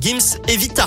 Gims et Vita.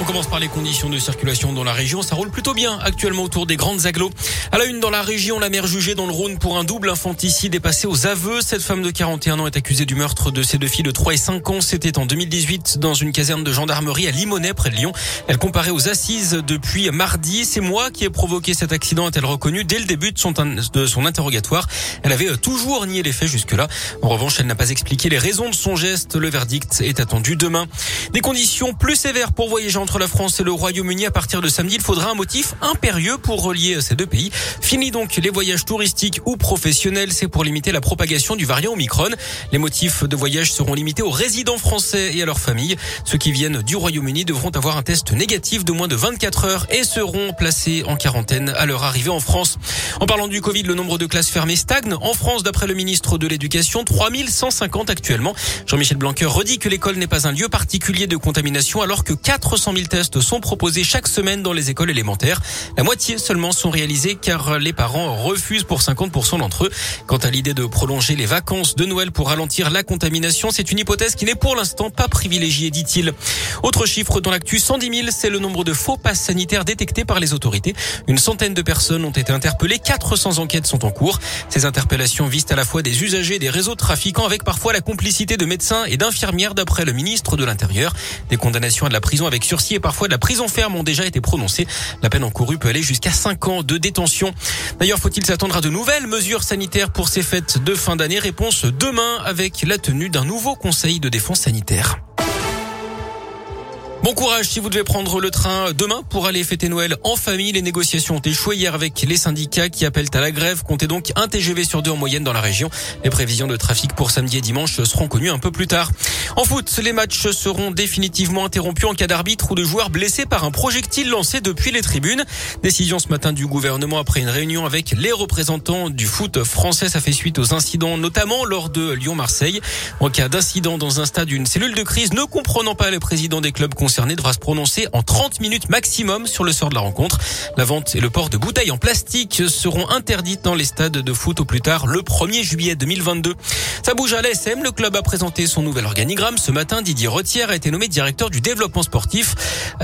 On commence par les conditions de circulation dans la région. Ça roule plutôt bien actuellement autour des grandes agglos. À la une dans la région, la mère jugée dans le Rhône pour un double infanticide est passée aux aveux. Cette femme de 41 ans est accusée du meurtre de ses deux filles de 3 et 5 ans. C'était en 2018 dans une caserne de gendarmerie à Limonest près de Lyon. Elle comparait aux assises depuis mardi. C'est moi qui ai provoqué cet accident, a-t-elle reconnu dès le début de son, de son interrogatoire. Elle avait toujours nié les faits jusque-là. En revanche, elle n'a pas expliqué les raisons de son geste. Le verdict est attendu demain. Des conditions plus sévères pour voyager entre la France et le Royaume-Uni à partir de samedi. Il faudra un motif impérieux pour relier ces deux pays. Fini donc les voyages touristiques ou professionnels. C'est pour limiter la propagation du variant Omicron. Les motifs de voyage seront limités aux résidents français et à leurs familles. Ceux qui viennent du Royaume-Uni devront avoir un test négatif de moins de 24 heures et seront placés en quarantaine à leur arrivée en France. En parlant du Covid, le nombre de classes fermées stagne en France d'après le ministre de l'Éducation. 3150 actuellement. Jean-Michel Blanquer redit que l'école n'est pas un lieu particulier de contamination alors que 400 000 tests sont proposés chaque semaine dans les écoles élémentaires. La moitié seulement sont réalisés car les parents refusent pour 50% d'entre eux. Quant à l'idée de prolonger les vacances de Noël pour ralentir la contamination, c'est une hypothèse qui n'est pour l'instant pas privilégiée, dit-il. Autre chiffre dans l'actu, 110 000, c'est le nombre de faux passes sanitaires détectés par les autorités. Une centaine de personnes ont été interpellées, 400 enquêtes sont en cours. Ces interpellations visent à la fois des usagers des réseaux trafiquants avec parfois la complicité de médecins et d'infirmières d'après le ministre de l'Intérieur. Des condamnations à de la prison avec sursis et parfois de la prison ferme ont déjà été prononcées. La peine encourue peut aller jusqu'à 5 ans de détention. D'ailleurs, faut-il s'attendre à de nouvelles mesures sanitaires pour ces fêtes de fin d'année? Réponse demain avec la tenue d'un nouveau conseil de défense sanitaire. Bon courage si vous devez prendre le train demain pour aller fêter Noël en famille. Les négociations ont échoué hier avec les syndicats qui appellent à la grève. Comptez donc un TGV sur deux en moyenne dans la région. Les prévisions de trafic pour samedi et dimanche seront connues un peu plus tard. En foot, les matchs seront définitivement interrompus en cas d'arbitre ou de joueurs blessés par un projectile lancé depuis les tribunes. Décision ce matin du gouvernement après une réunion avec les représentants du foot français. Ça fait suite aux incidents, notamment lors de Lyon-Marseille. En cas d'incident dans un stade, une cellule de crise ne comprenant pas les présidents des clubs concerné devra se prononcer en 30 minutes maximum sur le sort de la rencontre. La vente et le port de bouteilles en plastique seront interdites dans les stades de foot au plus tard le 1er juillet 2022. Ça bouge à l'ASM. Le club a présenté son nouvel organigramme. Ce matin, Didier Retière a été nommé directeur du développement sportif.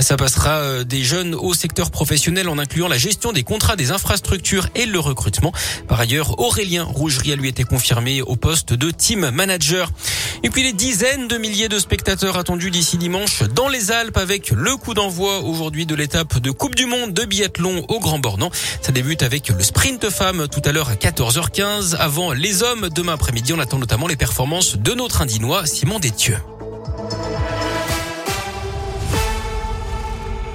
Ça passera euh, des jeunes au secteur professionnel en incluant la gestion des contrats des infrastructures et le recrutement. Par ailleurs, Aurélien Rougerie a lui été confirmé au poste de team manager. Et puis les dizaines de milliers de spectateurs attendus d'ici dimanche dans les Alpes avec le coup d'envoi aujourd'hui de l'étape de Coupe du Monde de biathlon au Grand Bornand. Ça débute avec le sprint femme tout à l'heure à 14h15. Avant les hommes, demain après-midi, on attend notamment les performances de notre Indinois Simon Détieux.